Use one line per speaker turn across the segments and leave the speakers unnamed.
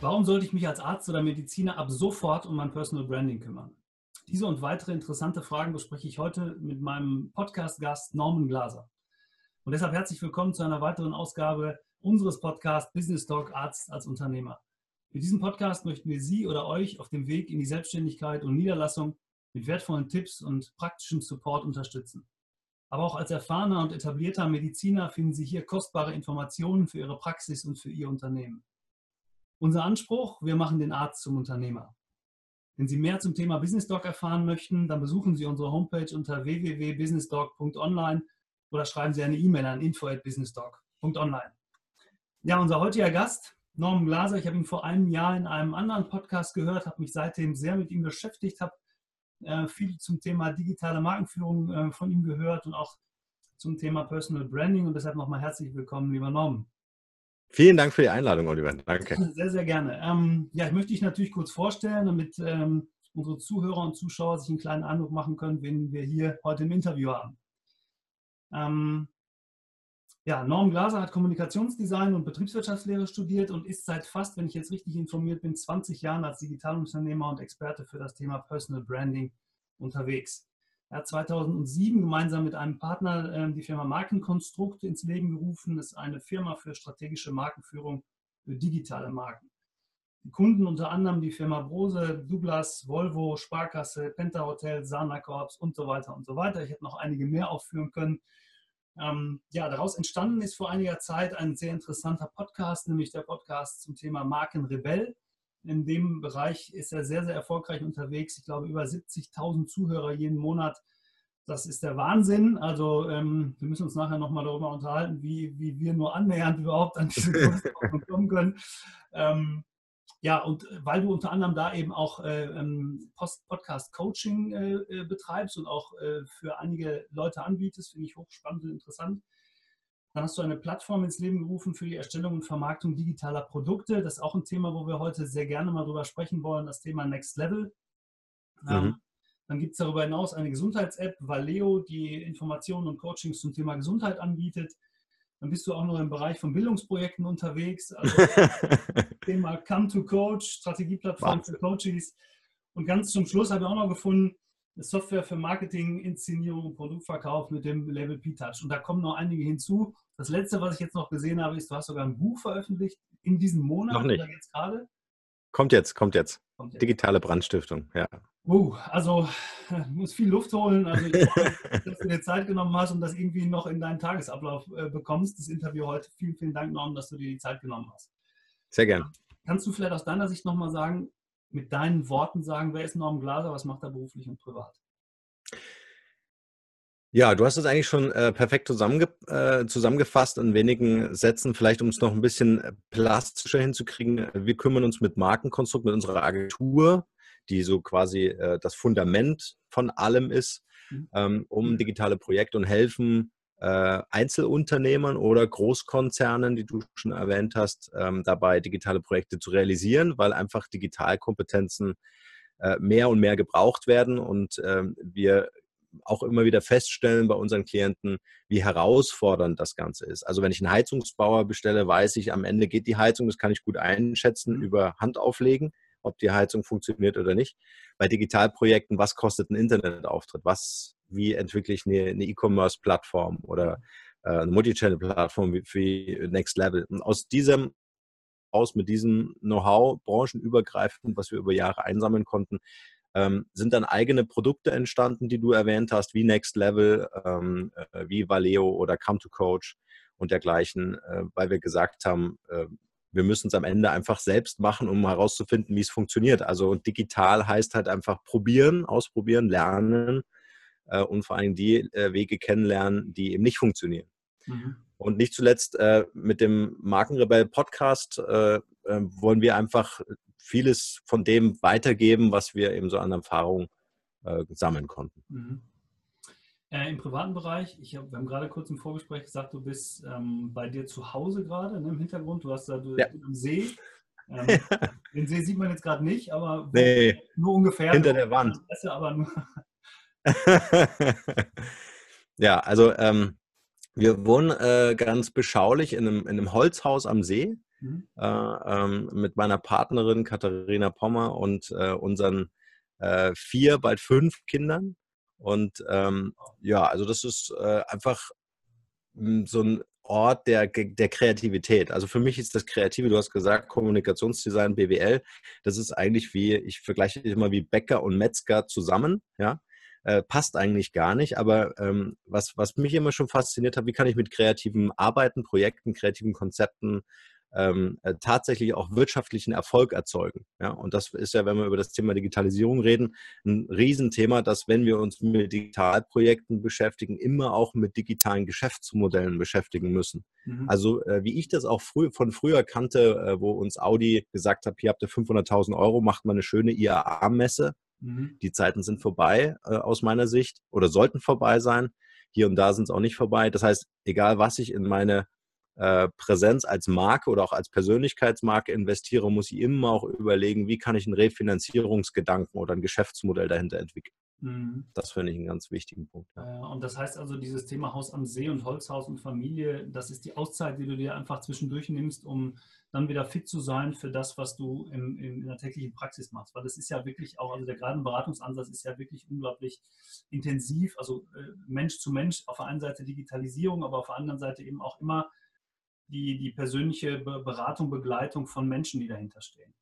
Warum sollte ich mich als Arzt oder Mediziner ab sofort um mein Personal Branding kümmern? Diese und weitere interessante Fragen bespreche ich heute mit meinem Podcast-Gast Norman Glaser. Und deshalb herzlich willkommen zu einer weiteren Ausgabe unseres Podcasts Business Talk Arzt als Unternehmer. Mit diesem Podcast möchten wir Sie oder euch auf dem Weg in die Selbstständigkeit und Niederlassung mit wertvollen Tipps und praktischem Support unterstützen. Aber auch als erfahrener und etablierter Mediziner finden Sie hier kostbare Informationen für Ihre Praxis und für Ihr Unternehmen. Unser Anspruch, wir machen den Arzt zum Unternehmer. Wenn Sie mehr zum Thema Business Doc erfahren möchten, dann besuchen Sie unsere Homepage unter www.businessdoc.online oder schreiben Sie eine E-Mail an info@businessdoc.online. Ja, unser heutiger Gast, Norman Glaser, ich habe ihn vor einem Jahr in einem anderen Podcast gehört, habe mich seitdem sehr mit ihm beschäftigt, habe äh, viel zum Thema digitale Markenführung äh, von ihm gehört und auch zum Thema Personal Branding und deshalb nochmal herzlich willkommen, lieber Norman.
Vielen Dank für die Einladung, Oliver. Danke.
Sehr, sehr gerne. Ähm, ja, ich möchte dich natürlich kurz vorstellen, damit ähm, unsere Zuhörer und Zuschauer sich einen kleinen Eindruck machen können, wen wir hier heute im Interview haben. Ähm, ja, Norm Glaser hat Kommunikationsdesign und Betriebswirtschaftslehre studiert und ist seit fast, wenn ich jetzt richtig informiert bin, 20 Jahren als Digitalunternehmer und Experte für das Thema Personal Branding unterwegs. Er hat 2007 gemeinsam mit einem Partner ähm, die Firma Markenkonstrukt ins Leben gerufen. Das ist eine Firma für strategische Markenführung für digitale Marken. Die Kunden unter anderem die Firma Brose, Douglas, Volvo, Sparkasse, Penta Hotel, Sana Corps und so weiter und so weiter. Ich hätte noch einige mehr aufführen können. Ähm, ja, daraus entstanden ist vor einiger Zeit ein sehr interessanter Podcast, nämlich der Podcast zum Thema Markenrebell. In dem Bereich ist er sehr, sehr erfolgreich unterwegs. Ich glaube, über 70.000 Zuhörer jeden Monat. Das ist der Wahnsinn. Also ähm, wir müssen uns nachher nochmal darüber unterhalten, wie, wie wir nur annähernd überhaupt an diese Größenordnung kommen können. Ähm, ja, und weil du unter anderem da eben auch äh, ähm, Podcast-Coaching äh, äh, betreibst und auch äh, für einige Leute anbietest, finde ich hochspannend und interessant. Dann hast du eine Plattform ins Leben gerufen für die Erstellung und Vermarktung digitaler Produkte. Das ist auch ein Thema, wo wir heute sehr gerne mal drüber sprechen wollen, das Thema Next Level. Mhm. Ähm, dann gibt es darüber hinaus eine Gesundheits-App, Valeo, die Informationen und Coachings zum Thema Gesundheit anbietet. Dann bist du auch noch im Bereich von Bildungsprojekten unterwegs. Also Thema Come to Coach, Strategieplattform für Coaches. Und ganz zum Schluss habe ich auch noch gefunden, Software für Marketing, Inszenierung und Produktverkauf mit dem Label P-Touch. Und da kommen noch einige hinzu. Das letzte, was ich jetzt noch gesehen habe, ist, du hast sogar ein Buch veröffentlicht in diesem Monat
noch nicht. oder jetzt gerade. Kommt jetzt, kommt jetzt. kommt jetzt. Digitale Brandstiftung, ja.
Uh, also muss viel Luft holen. Also ich hoffe, dass du dir Zeit genommen hast und das irgendwie noch in deinen Tagesablauf äh, bekommst, das Interview heute. Vielen, vielen Dank, Norm, dass du dir die Zeit genommen hast.
Sehr gerne.
Kannst du vielleicht aus deiner Sicht nochmal sagen, mit deinen Worten sagen, wer ist Norm Glaser, was macht er beruflich und privat?
Ja, du hast es eigentlich schon äh, perfekt zusammenge äh, zusammengefasst in wenigen Sätzen. Vielleicht, um es noch ein bisschen äh, plastischer hinzukriegen. Wir kümmern uns mit Markenkonstrukt, mit unserer Agentur, die so quasi äh, das Fundament von allem ist, mhm. ähm, um digitale Projekte und helfen äh, Einzelunternehmern oder Großkonzernen, die du schon erwähnt hast, ähm, dabei digitale Projekte zu realisieren, weil einfach Digitalkompetenzen äh, mehr und mehr gebraucht werden und ähm, wir auch immer wieder feststellen bei unseren Klienten, wie herausfordernd das Ganze ist. Also wenn ich einen Heizungsbauer bestelle, weiß ich, am Ende geht die Heizung, das kann ich gut einschätzen mhm. über Hand auflegen, ob die Heizung funktioniert oder nicht. Bei Digitalprojekten, was kostet ein Internetauftritt? Was, wie entwickle ich eine E-Commerce-Plattform oder äh, eine Multichannel-Plattform wie, Next Level? Und aus diesem aus mit diesem Know-how, branchenübergreifend, was wir über Jahre einsammeln konnten, ähm, sind dann eigene Produkte entstanden, die du erwähnt hast, wie Next Level, ähm, äh, wie Valeo oder Come to Coach und dergleichen, äh, weil wir gesagt haben, äh, wir müssen es am Ende einfach selbst machen, um herauszufinden, wie es funktioniert. Also digital heißt halt einfach probieren, ausprobieren, lernen äh, und vor allem die äh, Wege kennenlernen, die eben nicht funktionieren. Mhm. Und nicht zuletzt äh, mit dem Markenrebell Podcast wollen wir einfach vieles von dem weitergeben, was wir eben so an Erfahrung äh, sammeln konnten. Mhm.
Äh, Im privaten Bereich, ich hab, wir haben gerade kurz im Vorgespräch gesagt, du bist ähm, bei dir zu Hause gerade ne, im Hintergrund. Du hast da du, ja. am See. Ähm, den See sieht man jetzt gerade nicht, aber
nee,
nur ungefähr.
Hinter der Wand.
Nur
ja, also ähm, wir wohnen äh, ganz beschaulich in einem, in einem, Holzhaus am See. mhm. äh, ähm, mit meiner Partnerin Katharina Pommer und äh, unseren äh, vier, bald fünf Kindern. Und ähm, ja, also das ist äh, einfach hm, so ein Ort der, der Kreativität. Also für mich ist das Kreative, du hast gesagt, Kommunikationsdesign, BWL, das ist eigentlich wie, ich vergleiche immer wie Bäcker und Metzger zusammen, ja. Äh, passt eigentlich gar nicht, aber ähm, was, was mich immer schon fasziniert hat, wie kann ich mit kreativen Arbeiten, Projekten, kreativen Konzepten ähm, äh, tatsächlich auch wirtschaftlichen Erfolg erzeugen. Ja? Und das ist ja, wenn wir über das Thema Digitalisierung reden, ein Riesenthema, dass wenn wir uns mit Digitalprojekten beschäftigen, immer auch mit digitalen Geschäftsmodellen beschäftigen müssen. Mhm. Also äh, wie ich das auch früh, von früher kannte, äh, wo uns Audi gesagt hat, hier habt ihr 500.000 Euro, macht mal eine schöne IAA-Messe. Mhm. Die Zeiten sind vorbei äh, aus meiner Sicht oder sollten vorbei sein. Hier und da sind es auch nicht vorbei. Das heißt, egal was ich in meine äh, Präsenz als Marke oder auch als Persönlichkeitsmarke investiere, muss ich immer auch überlegen, wie kann ich einen Refinanzierungsgedanken oder ein Geschäftsmodell dahinter entwickeln. Mhm. Das finde ich einen ganz wichtigen Punkt.
Ja. Und das heißt also, dieses Thema Haus am See und Holzhaus und Familie, das ist die Auszeit, die du dir einfach zwischendurch nimmst, um dann wieder fit zu sein für das, was du im, in der täglichen Praxis machst. Weil das ist ja wirklich auch, also der gerade Beratungsansatz ist ja wirklich unglaublich intensiv, also äh, Mensch zu Mensch, auf der einen Seite Digitalisierung, aber auf der anderen Seite eben auch immer die, die persönliche Beratung, Begleitung von Menschen, die dahinter stehen.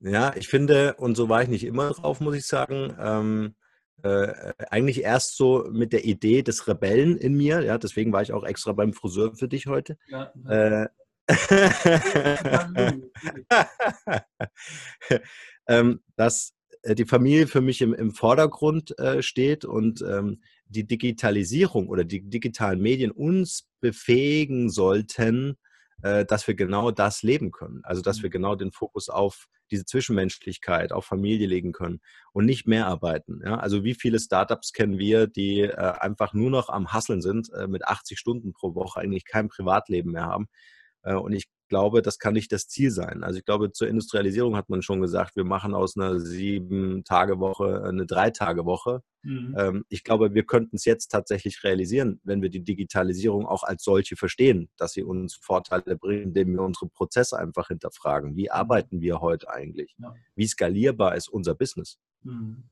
Ja, ich finde, und so war ich nicht immer drauf, muss ich sagen, ähm, äh, eigentlich erst so mit der Idee des Rebellen in mir, ja, deswegen war ich auch extra beim Friseur für dich heute. Ja, äh, ähm, dass äh, die Familie für mich im, im Vordergrund äh, steht und ähm, die Digitalisierung oder die digitalen Medien uns befähigen sollten, äh, dass wir genau das leben können. Also dass wir mhm. genau den Fokus auf diese Zwischenmenschlichkeit, auf Familie legen können und nicht mehr arbeiten. Ja? Also wie viele Startups kennen wir, die äh, einfach nur noch am Hasseln sind, äh, mit 80 Stunden pro Woche eigentlich kein Privatleben mehr haben. Äh, und ich glaube, das kann nicht das Ziel sein. Also ich glaube, zur Industrialisierung hat man schon gesagt, wir machen aus einer Sieben-Tage-Woche eine Drei-Tage-Woche. Mhm. Ähm, ich glaube, wir könnten es jetzt tatsächlich realisieren, wenn wir die Digitalisierung auch als solche verstehen, dass sie uns Vorteile bringt, indem wir unsere Prozesse einfach hinterfragen. Wie mhm. arbeiten wir heute eigentlich? Ja. Wie skalierbar ist unser Business? Mhm.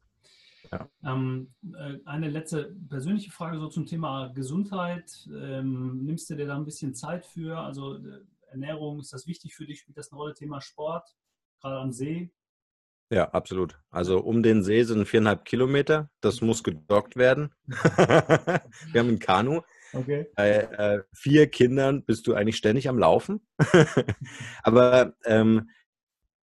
Ja. Ähm, äh, eine letzte persönliche Frage so zum Thema Gesundheit. Ähm, nimmst du dir da ein bisschen Zeit für? Also äh, Ernährung, ist das wichtig für dich? Spielt das eine Rolle? Thema Sport, gerade am See?
Ja, absolut. Also um den See sind viereinhalb Kilometer. Das muss gedockt werden. Wir haben ein Kanu. Okay. Bei äh, vier Kindern bist du eigentlich ständig am Laufen. Aber ähm,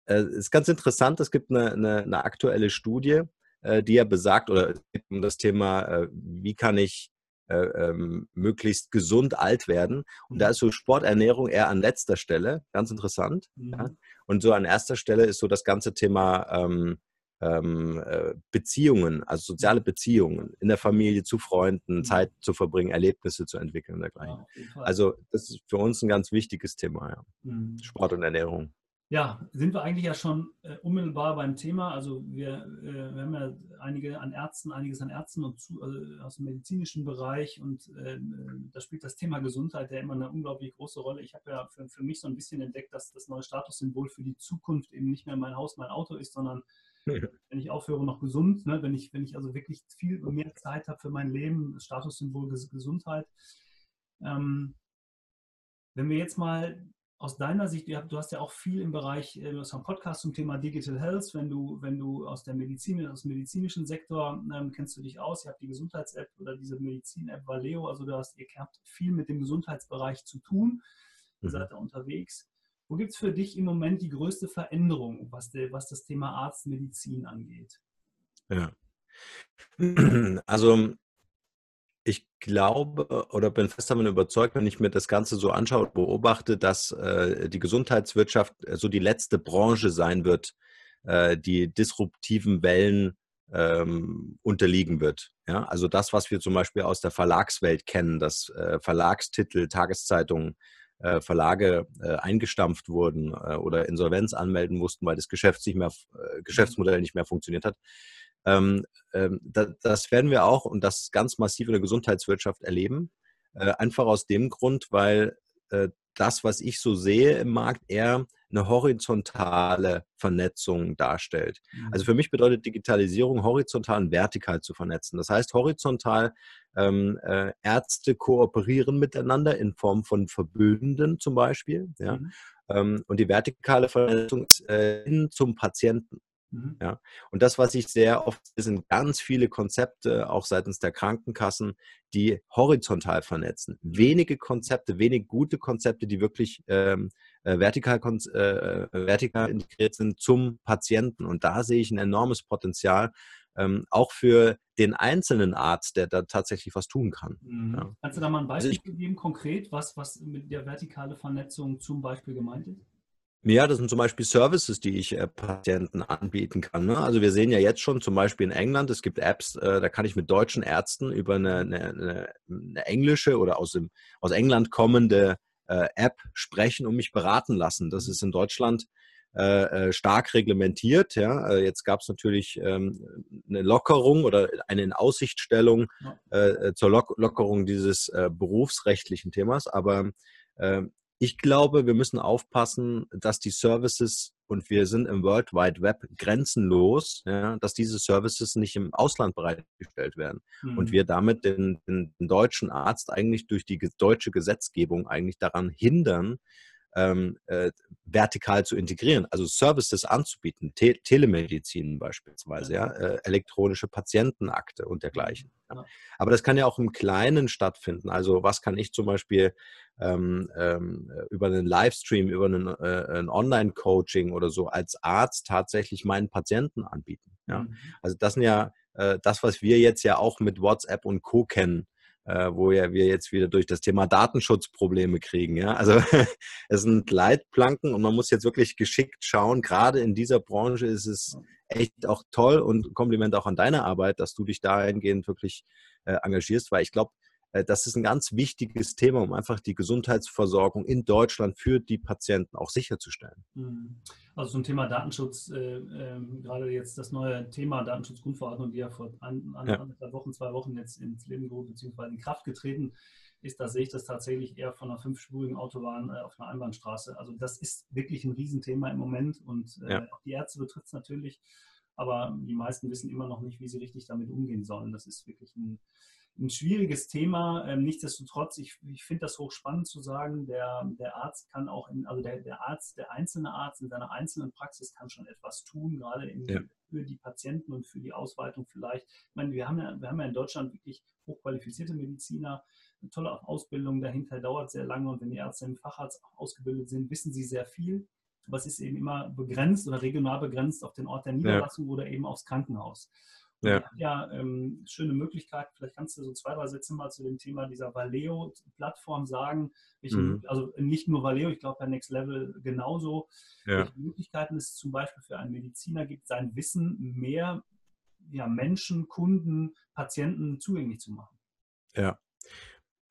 äh, ist ganz interessant, es gibt eine, eine, eine aktuelle Studie, äh, die ja besagt, oder um das Thema, äh, wie kann ich ähm, möglichst gesund alt werden. Und da mhm. ist so Sporternährung eher an letzter Stelle, ganz interessant. Mhm. Ja. Und so an erster Stelle ist so das ganze Thema ähm, ähm, äh, Beziehungen, also soziale Beziehungen in der Familie, zu Freunden, mhm. Zeit zu verbringen, Erlebnisse zu entwickeln und dergleichen. Ja, also das ist für uns ein ganz wichtiges Thema, ja. Mhm. Sport und Ernährung.
Ja, sind wir eigentlich ja schon äh, unmittelbar beim Thema. Also wir, äh, wir, haben ja einige an Ärzten, einiges an Ärzten und zu, äh, aus dem medizinischen Bereich und äh, da spielt das Thema Gesundheit ja immer eine unglaublich große Rolle. Ich habe ja für, für, mich so ein bisschen entdeckt, dass das neue Statussymbol für die Zukunft eben nicht mehr mein Haus, mein Auto ist, sondern wenn ich aufhöre, noch gesund, ne, wenn, ich, wenn ich also wirklich viel mehr Zeit habe für mein Leben, Statussymbol Gesundheit. Ähm, wenn wir jetzt mal aus deiner Sicht, du hast ja auch viel im Bereich, äh, du hast einen Podcast zum Thema Digital Health, wenn du, wenn du aus der Medizin, aus dem medizinischen Sektor ähm, kennst du dich aus, ihr habt die Gesundheits-App oder diese Medizin-App Valeo, also du hast, ihr habt viel mit dem Gesundheitsbereich zu tun, ihr mhm. seid da unterwegs. Wo gibt es für dich im Moment die größte Veränderung, was, der, was das Thema Arztmedizin angeht?
Ja. Also ich glaube oder bin fest davon überzeugt, wenn ich mir das Ganze so anschaue und beobachte, dass äh, die Gesundheitswirtschaft äh, so die letzte Branche sein wird, äh, die disruptiven Wellen ähm, unterliegen wird. Ja? Also das, was wir zum Beispiel aus der Verlagswelt kennen, dass äh, Verlagstitel, Tageszeitungen, äh, Verlage äh, eingestampft wurden oder Insolvenz anmelden mussten, weil das Geschäft nicht mehr, Geschäftsmodell nicht mehr funktioniert hat das werden wir auch und das ganz massiv in der Gesundheitswirtschaft erleben. Äh, einfach aus dem Grund, weil äh, das, was ich so sehe im Markt, eher eine horizontale Vernetzung darstellt. Mhm. Also für mich bedeutet Digitalisierung horizontal und vertikal zu vernetzen. Das heißt, horizontal ähm, äh, Ärzte kooperieren miteinander in Form von Verbünden zum Beispiel. Ja? Mhm. Ähm, und die vertikale Vernetzung ist äh, hin zum Patienten. Mhm. Ja, und das, was ich sehr oft sehe, sind ganz viele Konzepte, auch seitens der Krankenkassen, die horizontal vernetzen. Wenige Konzepte, wenig gute Konzepte, die wirklich ähm, äh, vertikal, äh, äh, vertikal integriert sind zum Patienten. Und da sehe ich ein enormes Potenzial, ähm, auch für den einzelnen Arzt, der da tatsächlich was tun kann.
Mhm. Ja. Kannst du da mal ein Beispiel also geben, konkret, was, was mit der vertikalen Vernetzung zum Beispiel gemeint ist?
Ja, das sind zum Beispiel Services, die ich äh, Patienten anbieten kann. Ne? Also wir sehen ja jetzt schon zum Beispiel in England, es gibt Apps, äh, da kann ich mit deutschen Ärzten über eine, eine, eine englische oder aus, dem, aus England kommende äh, App sprechen und mich beraten lassen. Das ist in Deutschland äh, äh, stark reglementiert. Ja? Äh, jetzt gab es natürlich ähm, eine Lockerung oder eine Inaussichtstellung äh, zur Lock Lockerung dieses berufsrechtlichen Themas, aber ähm, ich glaube, wir müssen aufpassen, dass die Services, und wir sind im World Wide Web grenzenlos, ja, dass diese Services nicht im Ausland bereitgestellt werden. Mhm. Und wir damit den, den, den, deutschen Arzt eigentlich durch die deutsche Gesetzgebung eigentlich daran hindern, ähm, äh, vertikal zu integrieren, also Services anzubieten, Te Telemedizin beispielsweise, ja, äh, elektronische Patientenakte und dergleichen. Ja. Aber das kann ja auch im Kleinen stattfinden. Also was kann ich zum Beispiel ähm, ähm, über einen Livestream, über einen, äh, ein Online-Coaching oder so als Arzt tatsächlich meinen Patienten anbieten. Ja? Mhm. Also das sind ja äh, das, was wir jetzt ja auch mit WhatsApp und Co kennen äh, wo ja wir jetzt wieder durch das Thema Datenschutz Probleme kriegen. Ja? Also es sind Leitplanken und man muss jetzt wirklich geschickt schauen. Gerade in dieser Branche ist es echt auch toll und Kompliment auch an deine Arbeit, dass du dich dahingehend wirklich äh, engagierst, weil ich glaube, das ist ein ganz wichtiges Thema, um einfach die Gesundheitsversorgung in Deutschland für die Patienten auch sicherzustellen.
Mhm. Also zum Thema Datenschutz, äh, äh, gerade jetzt das neue Thema Datenschutzgrundverordnung, die ja vor ein, ein, ja. Wochen, zwei Wochen jetzt ins Leben gerufen bzw. in Kraft getreten ist, da sehe ich das tatsächlich eher von einer fünfspurigen Autobahn äh, auf einer Einbahnstraße. Also das ist wirklich ein Riesenthema im Moment und äh, ja. auch die Ärzte betrifft es natürlich, aber die meisten wissen immer noch nicht, wie sie richtig damit umgehen sollen. Das ist wirklich ein ein schwieriges Thema. Ähm, nichtsdestotrotz, ich, ich finde das hochspannend zu sagen, der, der Arzt kann auch, in, also der, der Arzt, der einzelne Arzt in seiner einzelnen Praxis kann schon etwas tun, gerade in, ja. für die Patienten und für die Ausweitung vielleicht. Ich meine, wir haben ja, wir haben ja in Deutschland wirklich hochqualifizierte Mediziner, eine tolle Ausbildung dahinter dauert sehr lange und wenn die Ärzte im Facharzt ausgebildet sind, wissen sie sehr viel. Aber es ist eben immer begrenzt oder regional begrenzt auf den Ort der Niederlassung ja. oder eben aufs Krankenhaus. Ja, ja ähm, schöne Möglichkeit. Vielleicht kannst du so zwei, drei Sätze mal zu dem Thema dieser Valeo-Plattform sagen. Welche, mhm. Also nicht nur Valeo, ich glaube bei Next Level genauso. Ja. Welche Möglichkeiten es zum Beispiel für einen Mediziner gibt, sein Wissen mehr ja, Menschen, Kunden, Patienten zugänglich zu machen.
Ja.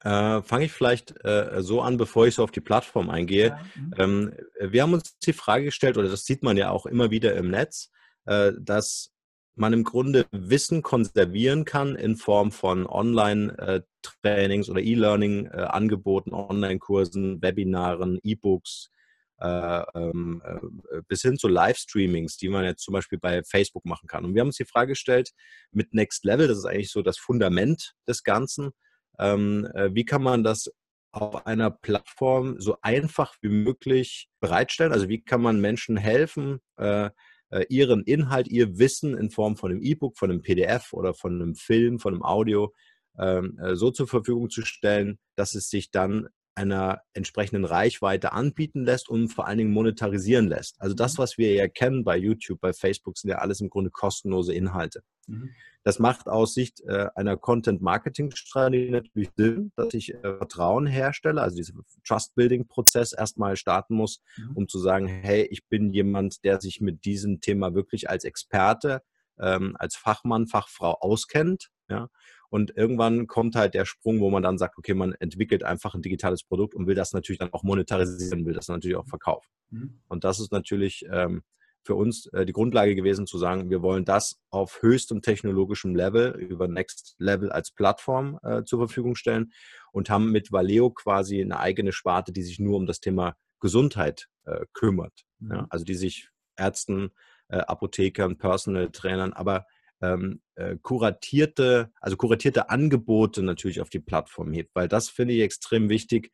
Äh, Fange ich vielleicht äh, so an, bevor ich so auf die Plattform eingehe. Ja. Mhm. Ähm, wir haben uns die Frage gestellt, oder das sieht man ja auch immer wieder im Netz, äh, dass man im Grunde Wissen konservieren kann in Form von Online-Trainings oder E-Learning-Angeboten, Online-Kursen, Webinaren, E-Books, äh, ähm, äh, bis hin zu Livestreamings, die man jetzt zum Beispiel bei Facebook machen kann. Und wir haben uns die Frage gestellt, mit Next Level, das ist eigentlich so das Fundament des Ganzen, ähm, äh, wie kann man das auf einer Plattform so einfach wie möglich bereitstellen? Also wie kann man Menschen helfen, äh, ihren Inhalt, ihr Wissen in Form von einem E-Book, von einem PDF oder von einem Film, von einem Audio ähm, äh, so zur Verfügung zu stellen, dass es sich dann einer entsprechenden Reichweite anbieten lässt und vor allen Dingen monetarisieren lässt. Also das, mhm. was wir ja kennen bei YouTube, bei Facebook, sind ja alles im Grunde kostenlose Inhalte. Mhm. Das macht aus Sicht äh, einer Content-Marketing-Strategie natürlich Sinn, dass ich äh, Vertrauen herstelle, also dieser Trust-Building-Prozess erstmal starten muss, mhm. um zu sagen, hey, ich bin jemand, der sich mit diesem Thema wirklich als Experte, ähm, als Fachmann, Fachfrau auskennt. Ja? Und irgendwann kommt halt der Sprung, wo man dann sagt, okay, man entwickelt einfach ein digitales Produkt und will das natürlich dann auch monetarisieren, will das natürlich auch verkaufen. Mhm. Und das ist natürlich ähm, für uns äh, die Grundlage gewesen zu sagen, wir wollen das auf höchstem technologischem Level über Next Level als Plattform äh, zur Verfügung stellen. und haben mit Valeo quasi eine eigene Sparte, die sich nur um das Thema Gesundheit äh, kümmert. Mhm. Ja? Also die sich Ärzten, äh, Apothekern, Personal Trainern, aber ähm, äh, kuratierte, also kuratierte Angebote natürlich auf die Plattform hebt, weil das finde ich extrem wichtig.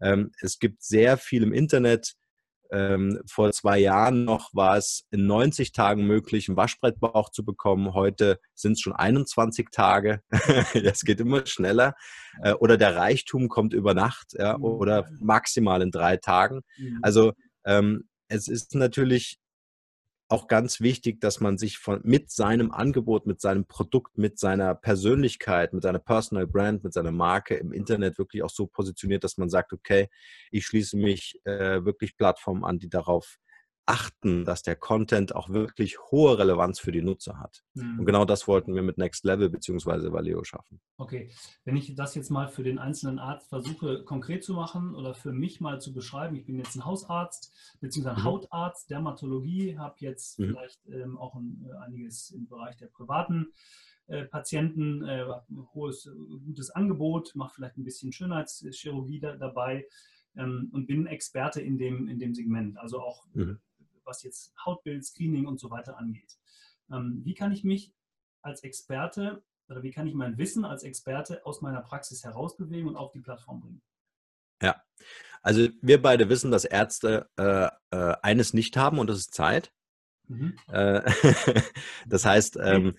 Ähm, es gibt sehr viel im Internet. Ähm, vor zwei Jahren noch war es in 90 Tagen möglich, einen Waschbrettbauch zu bekommen. Heute sind es schon 21 Tage. das geht immer schneller. Äh, oder der Reichtum kommt über Nacht ja, mhm. oder maximal in drei Tagen. Mhm. Also ähm, es ist natürlich auch ganz wichtig, dass man sich von, mit seinem Angebot, mit seinem Produkt, mit seiner Persönlichkeit, mit seiner Personal Brand, mit seiner Marke im Internet wirklich auch so positioniert, dass man sagt, okay, ich schließe mich äh, wirklich Plattformen an, die darauf achten, dass der Content auch wirklich hohe Relevanz für die Nutzer hat. Mhm. Und genau das wollten wir mit Next Level bzw. Valeo schaffen.
Okay, wenn ich das jetzt mal für den einzelnen Arzt versuche konkret zu machen oder für mich mal zu beschreiben, ich bin jetzt ein Hausarzt bzw. Mhm. Hautarzt, Dermatologie, habe jetzt mhm. vielleicht ähm, auch ein, äh, einiges im Bereich der privaten äh, Patienten, äh, ein hohes, gutes Angebot, mache vielleicht ein bisschen Schönheitschirurgie da, dabei ähm, und bin Experte in dem, in dem Segment. Also auch mhm was jetzt Hautbild, Screening und so weiter angeht. Ähm, wie kann ich mich als Experte oder wie kann ich mein Wissen als Experte aus meiner Praxis herausbewegen und auf die Plattform bringen?
Ja, also wir beide wissen, dass Ärzte äh, äh, eines nicht haben und das ist Zeit. Mhm. Äh, das heißt, ähm,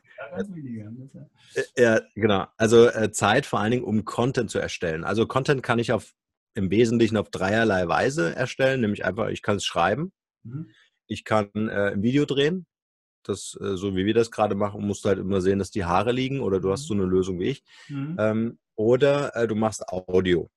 ja, äh, genau, also äh, Zeit vor allen Dingen, um Content zu erstellen. Also Content kann ich auf im Wesentlichen auf dreierlei Weise erstellen, nämlich einfach, ich kann es schreiben, mhm. Ich kann äh, ein Video drehen. Das, äh, so wie wir das gerade machen, musst du halt immer sehen, dass die Haare liegen oder du hast so mhm. eine Lösung wie ich. Mhm. Ähm, oder äh, du machst Audio.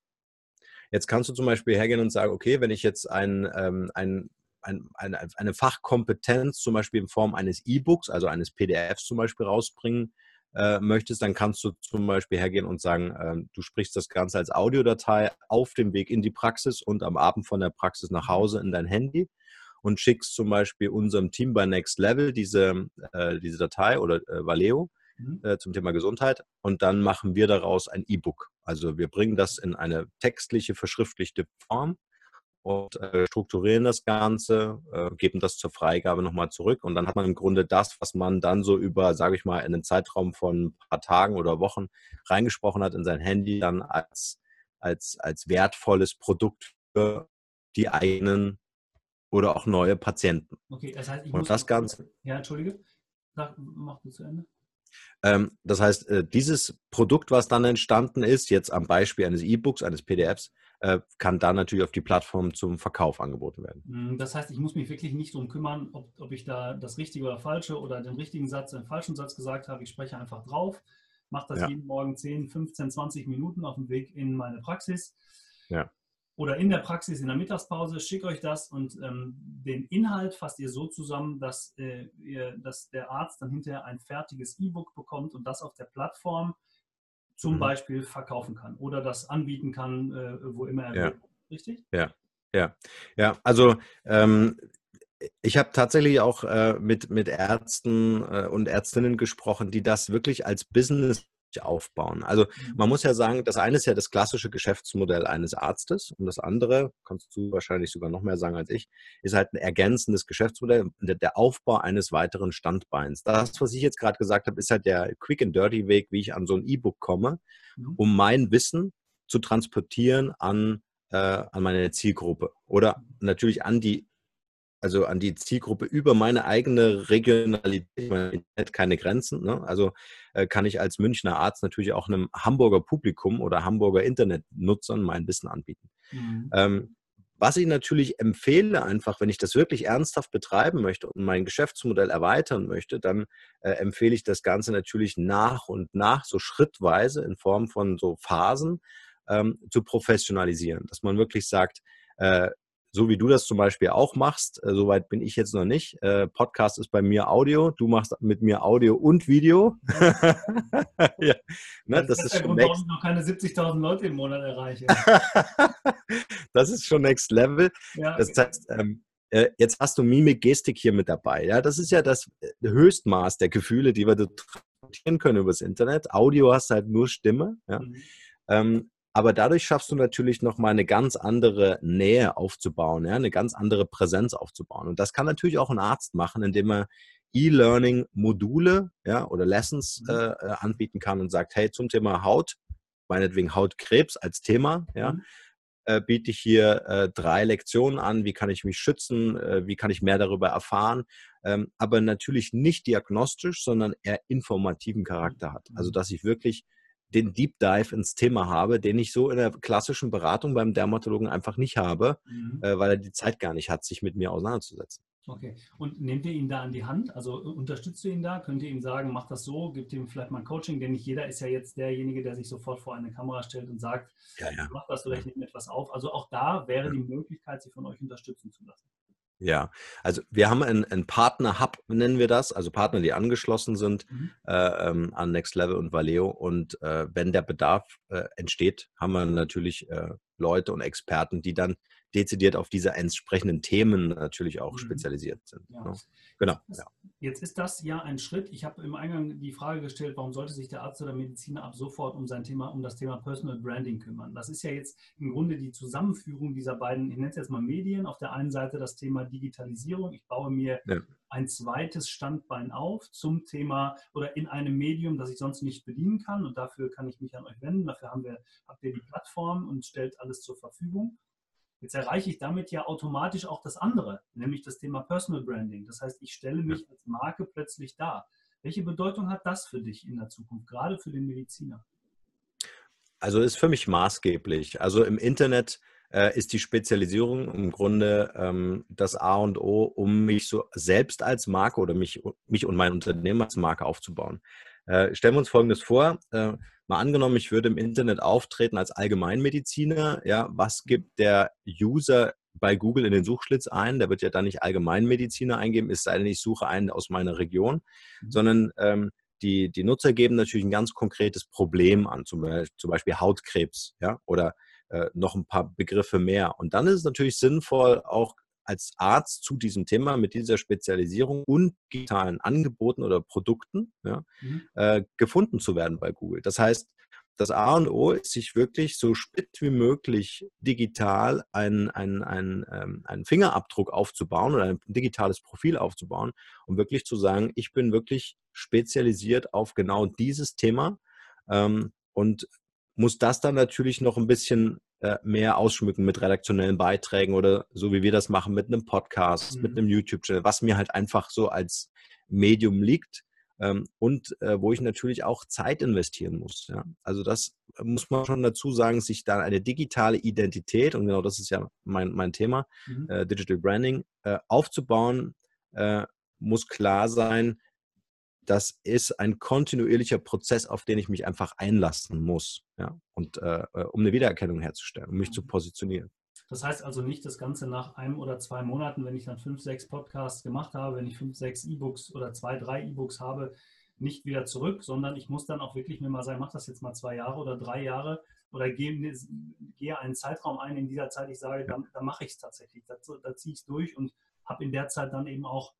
Jetzt kannst du zum Beispiel hergehen und sagen, okay, wenn ich jetzt ein, ähm, ein, ein, eine, eine Fachkompetenz zum Beispiel in Form eines E-Books, also eines PDFs zum Beispiel rausbringen äh, möchtest, dann kannst du zum Beispiel hergehen und sagen, äh, du sprichst das Ganze als Audiodatei auf dem Weg in die Praxis und am Abend von der Praxis nach mhm. Hause in dein Handy und schickst zum Beispiel unserem Team bei Next Level diese, äh, diese Datei oder äh, Valeo mhm. äh, zum Thema Gesundheit und dann machen wir daraus ein E-Book. Also wir bringen das in eine textliche, verschriftlichte Form und äh, strukturieren das Ganze, äh, geben das zur Freigabe nochmal zurück und dann hat man im Grunde das, was man dann so über, sage ich mal, in einen Zeitraum von ein paar Tagen oder Wochen reingesprochen hat in sein Handy, dann als, als, als wertvolles Produkt für die eigenen oder auch neue Patienten.
Okay, das heißt, ich
Und
muss.
Das Ganze.
Ja, Entschuldige. Sag, mach du zu Ende.
Ähm, das heißt, äh, dieses Produkt, was dann entstanden ist, jetzt am Beispiel eines E-Books, eines PDFs, äh, kann dann natürlich auf die Plattform zum Verkauf angeboten werden.
Mm, das heißt, ich muss mich wirklich nicht darum kümmern, ob, ob ich da das Richtige oder Falsche oder den richtigen Satz, den falschen Satz gesagt habe. Ich spreche einfach drauf, mache das ja. jeden Morgen 10, 15, 20 Minuten auf dem Weg in meine Praxis.
Ja
oder in der Praxis in der Mittagspause, schickt euch das und ähm, den Inhalt fasst ihr so zusammen, dass, äh, ihr, dass der Arzt dann hinterher ein fertiges E-Book bekommt und das auf der Plattform zum mhm. Beispiel verkaufen kann oder das anbieten kann, äh, wo immer er
ja.
will. Richtig?
Ja, ja, ja. Also ähm, ich habe tatsächlich auch äh, mit, mit Ärzten äh, und Ärztinnen gesprochen, die das wirklich als Business aufbauen. Also mhm. man muss ja sagen, das eine ist ja das klassische Geschäftsmodell eines Arztes und das andere, kannst du wahrscheinlich sogar noch mehr sagen als ich, ist halt ein ergänzendes Geschäftsmodell, der Aufbau eines weiteren Standbeins. Das, was ich jetzt gerade gesagt habe, ist halt der Quick and Dirty Weg, wie ich an so ein E-Book komme, mhm. um mein Wissen zu transportieren an, äh, an meine Zielgruppe oder natürlich an die also an die Zielgruppe über meine eigene Regionalität, mein Internet keine Grenzen. Ne? Also äh, kann ich als Münchner Arzt natürlich auch einem Hamburger Publikum oder Hamburger Internetnutzern mein Wissen anbieten. Mhm. Ähm, was ich natürlich empfehle, einfach, wenn ich das wirklich ernsthaft betreiben möchte und mein Geschäftsmodell erweitern möchte, dann äh, empfehle ich das Ganze natürlich nach und nach, so schrittweise in Form von so Phasen ähm, zu professionalisieren. Dass man wirklich sagt, äh, so wie du das zum Beispiel auch machst, äh, soweit bin ich jetzt noch nicht. Äh, Podcast ist bei mir Audio, du machst mit mir Audio und Video.
ja. Ne, das, das, ist, ist der Grund, ich noch keine 70.000 Leute im Monat erreiche.
das ist schon Next Level. Ja, das heißt, ähm, äh, jetzt hast du Mimik, Gestik hier mit dabei. Ja, das ist ja das äh, Höchstmaß der Gefühle, die wir transportieren können übers Internet. Audio hast halt nur Stimme. Ja. Mhm. Ähm, aber dadurch schaffst du natürlich nochmal eine ganz andere Nähe aufzubauen, ja, eine ganz andere Präsenz aufzubauen. Und das kann natürlich auch ein Arzt machen, indem er E-Learning-Module ja, oder Lessons mhm. äh, äh, anbieten kann und sagt, hey, zum Thema Haut, meinetwegen Hautkrebs als Thema, ja, mhm. äh, biete ich hier äh, drei Lektionen an, wie kann ich mich schützen, äh, wie kann ich mehr darüber erfahren, ähm, aber natürlich nicht diagnostisch, sondern eher informativen Charakter hat. Also mhm. dass ich wirklich den Deep Dive ins Thema habe, den ich so in der klassischen Beratung beim Dermatologen einfach nicht habe, mhm. äh, weil er die Zeit gar nicht hat, sich mit mir auseinanderzusetzen.
Okay. Und nehmt ihr ihn da an die Hand? Also äh, unterstützt ihr ihn da? Könnt ihr ihm sagen, mach das so, gibt ihm vielleicht mal ein Coaching? Denn nicht jeder ist ja jetzt derjenige, der sich sofort vor eine Kamera stellt und sagt, ja, ja. mach das oder ich nehme etwas auf. Also auch da wäre die Möglichkeit, sich von euch unterstützen zu lassen.
Ja, also wir haben einen, einen Partner-Hub, nennen wir das, also Partner, die angeschlossen sind mhm. äh, ähm, an Next Level und Valeo. Und äh, wenn der Bedarf äh, entsteht, haben wir natürlich äh, Leute und Experten, die dann dezidiert auf diese entsprechenden Themen natürlich auch mhm. spezialisiert sind. Ja. Ne?
Genau. Ja. Jetzt ist das ja ein Schritt. Ich habe im Eingang die Frage gestellt, warum sollte sich der Arzt oder Mediziner ab sofort um sein Thema, um das Thema Personal Branding kümmern? Das ist ja jetzt im Grunde die Zusammenführung dieser beiden, ich nenne es jetzt mal Medien. Auf der einen Seite das Thema Digitalisierung. Ich baue mir ja. ein zweites Standbein auf zum Thema oder in einem Medium, das ich sonst nicht bedienen kann. Und dafür kann ich mich an euch wenden. Dafür haben wir, habt ihr die Plattform und stellt alles zur Verfügung. Jetzt erreiche ich damit ja automatisch auch das andere, nämlich das Thema Personal Branding. Das heißt, ich stelle mich als Marke plötzlich dar. Welche Bedeutung hat das für dich in der Zukunft, gerade für den Mediziner?
Also ist für mich maßgeblich. Also im Internet äh, ist die Spezialisierung im Grunde ähm, das A und O, um mich so selbst als Marke oder mich, mich und mein Unternehmen als Marke aufzubauen. Äh, stellen wir uns Folgendes vor. Äh, Mal angenommen, ich würde im Internet auftreten als Allgemeinmediziner. Ja, was gibt der User bei Google in den Suchschlitz ein? Der wird ja dann nicht Allgemeinmediziner eingeben, es sei denn, ich suche einen aus meiner Region, mhm. sondern ähm, die, die Nutzer geben natürlich ein ganz konkretes Problem an, zum Beispiel, zum Beispiel Hautkrebs ja, oder äh, noch ein paar Begriffe mehr. Und dann ist es natürlich sinnvoll, auch als Arzt zu diesem Thema mit dieser Spezialisierung und digitalen Angeboten oder Produkten ja, mhm. äh, gefunden zu werden bei Google. Das heißt, das A und O ist, sich wirklich so spät wie möglich digital einen, einen, einen, ähm, einen Fingerabdruck aufzubauen oder ein digitales Profil aufzubauen, um wirklich zu sagen, ich bin wirklich spezialisiert auf genau dieses Thema ähm, und muss das dann natürlich noch ein bisschen mehr ausschmücken mit redaktionellen Beiträgen oder so wie wir das machen mit einem Podcast, mhm. mit einem YouTube-Channel, was mir halt einfach so als Medium liegt ähm, und äh, wo ich natürlich auch Zeit investieren muss. Ja? Also das muss man schon dazu sagen, sich dann eine digitale Identität, und genau das ist ja mein, mein Thema, mhm. äh, Digital Branding, äh, aufzubauen, äh, muss klar sein, das ist ein kontinuierlicher Prozess, auf den ich mich einfach einlassen muss, ja, und äh, äh, um eine Wiedererkennung herzustellen, um mich zu mhm. positionieren.
Das heißt also nicht das Ganze nach einem oder zwei Monaten, wenn ich dann fünf, sechs Podcasts gemacht habe, wenn ich fünf, sechs E-Books oder zwei, drei E-Books habe, nicht wieder zurück, sondern ich muss dann auch wirklich mir mal sagen, mach das jetzt mal zwei Jahre oder drei Jahre oder gehe, gehe einen Zeitraum ein, in dieser Zeit ich sage, dann, dann mache ich es tatsächlich, da, da ziehe ich es durch und habe in der Zeit dann eben auch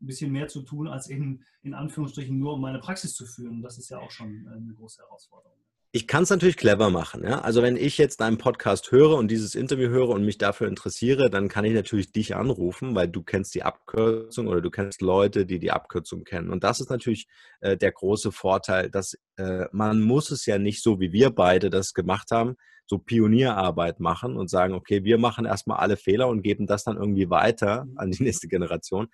ein bisschen mehr zu tun, als eben in Anführungsstrichen nur um meine Praxis zu führen. Das ist ja auch schon äh, eine große Herausforderung.
Ich kann es natürlich clever machen. Ja? Also wenn ich jetzt deinen Podcast höre und dieses Interview höre und mich dafür interessiere, dann kann ich natürlich dich anrufen, weil du kennst die Abkürzung oder du kennst Leute, die die Abkürzung kennen. Und das ist natürlich äh, der große Vorteil, dass äh, man muss es ja nicht so, wie wir beide das gemacht haben, so Pionierarbeit machen und sagen, okay, wir machen erstmal alle Fehler und geben das dann irgendwie weiter an die nächste Generation,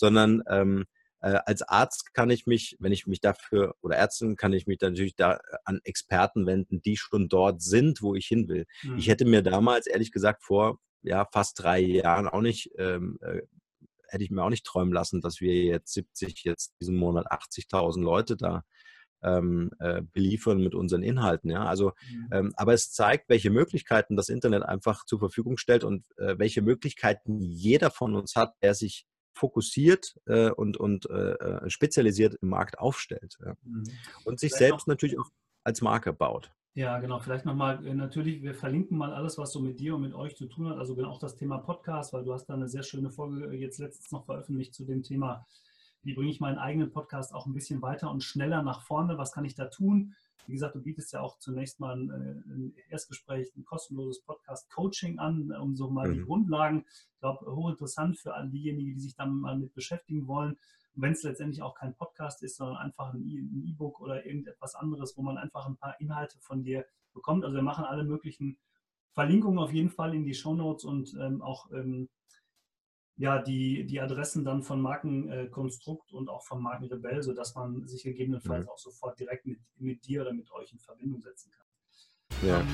sondern ähm, äh, als Arzt kann ich mich, wenn ich mich dafür oder Ärztin kann ich mich natürlich da äh, an Experten wenden, die schon dort sind, wo ich hin will. Mhm. Ich hätte mir damals ehrlich gesagt vor ja fast drei Jahren auch nicht ähm, äh, hätte ich mir auch nicht träumen lassen, dass wir jetzt 70, jetzt diesen Monat 80.000 Leute da ähm, äh, beliefern mit unseren Inhalten. Ja? Also, ähm, aber es zeigt, welche Möglichkeiten das Internet einfach zur Verfügung stellt und äh, welche Möglichkeiten jeder von uns hat, der sich fokussiert äh, und, und äh, äh, spezialisiert im Markt aufstellt. Ja. Mhm. Und sich Vielleicht selbst natürlich auch als Marke baut.
Ja, genau. Vielleicht nochmal, äh, natürlich, wir verlinken mal alles, was so mit dir und mit euch zu tun hat. Also genau auch das Thema Podcast, weil du hast da eine sehr schöne Folge äh, jetzt letztens noch veröffentlicht zu dem Thema, wie bringe ich meinen eigenen Podcast auch ein bisschen weiter und schneller nach vorne? Was kann ich da tun? Wie gesagt, du bietest ja auch zunächst mal ein, äh, ein Erstgespräch, ein kostenloses Podcast-Coaching an, um so mal mhm. die Grundlagen. Ich glaube, hochinteressant für all diejenigen, die sich dann mal mit beschäftigen wollen. Und wenn es letztendlich auch kein Podcast ist, sondern einfach ein E-Book oder irgendetwas anderes, wo man einfach ein paar Inhalte von dir bekommt. Also wir machen alle möglichen Verlinkungen auf jeden Fall in die Show Notes und ähm, auch ähm, ja, die, die Adressen dann von Markenkonstrukt und auch von Markenrebell, sodass man sich gegebenenfalls ja. auch sofort direkt mit, mit dir oder mit euch in Verbindung setzen kann. Ja. Ähm,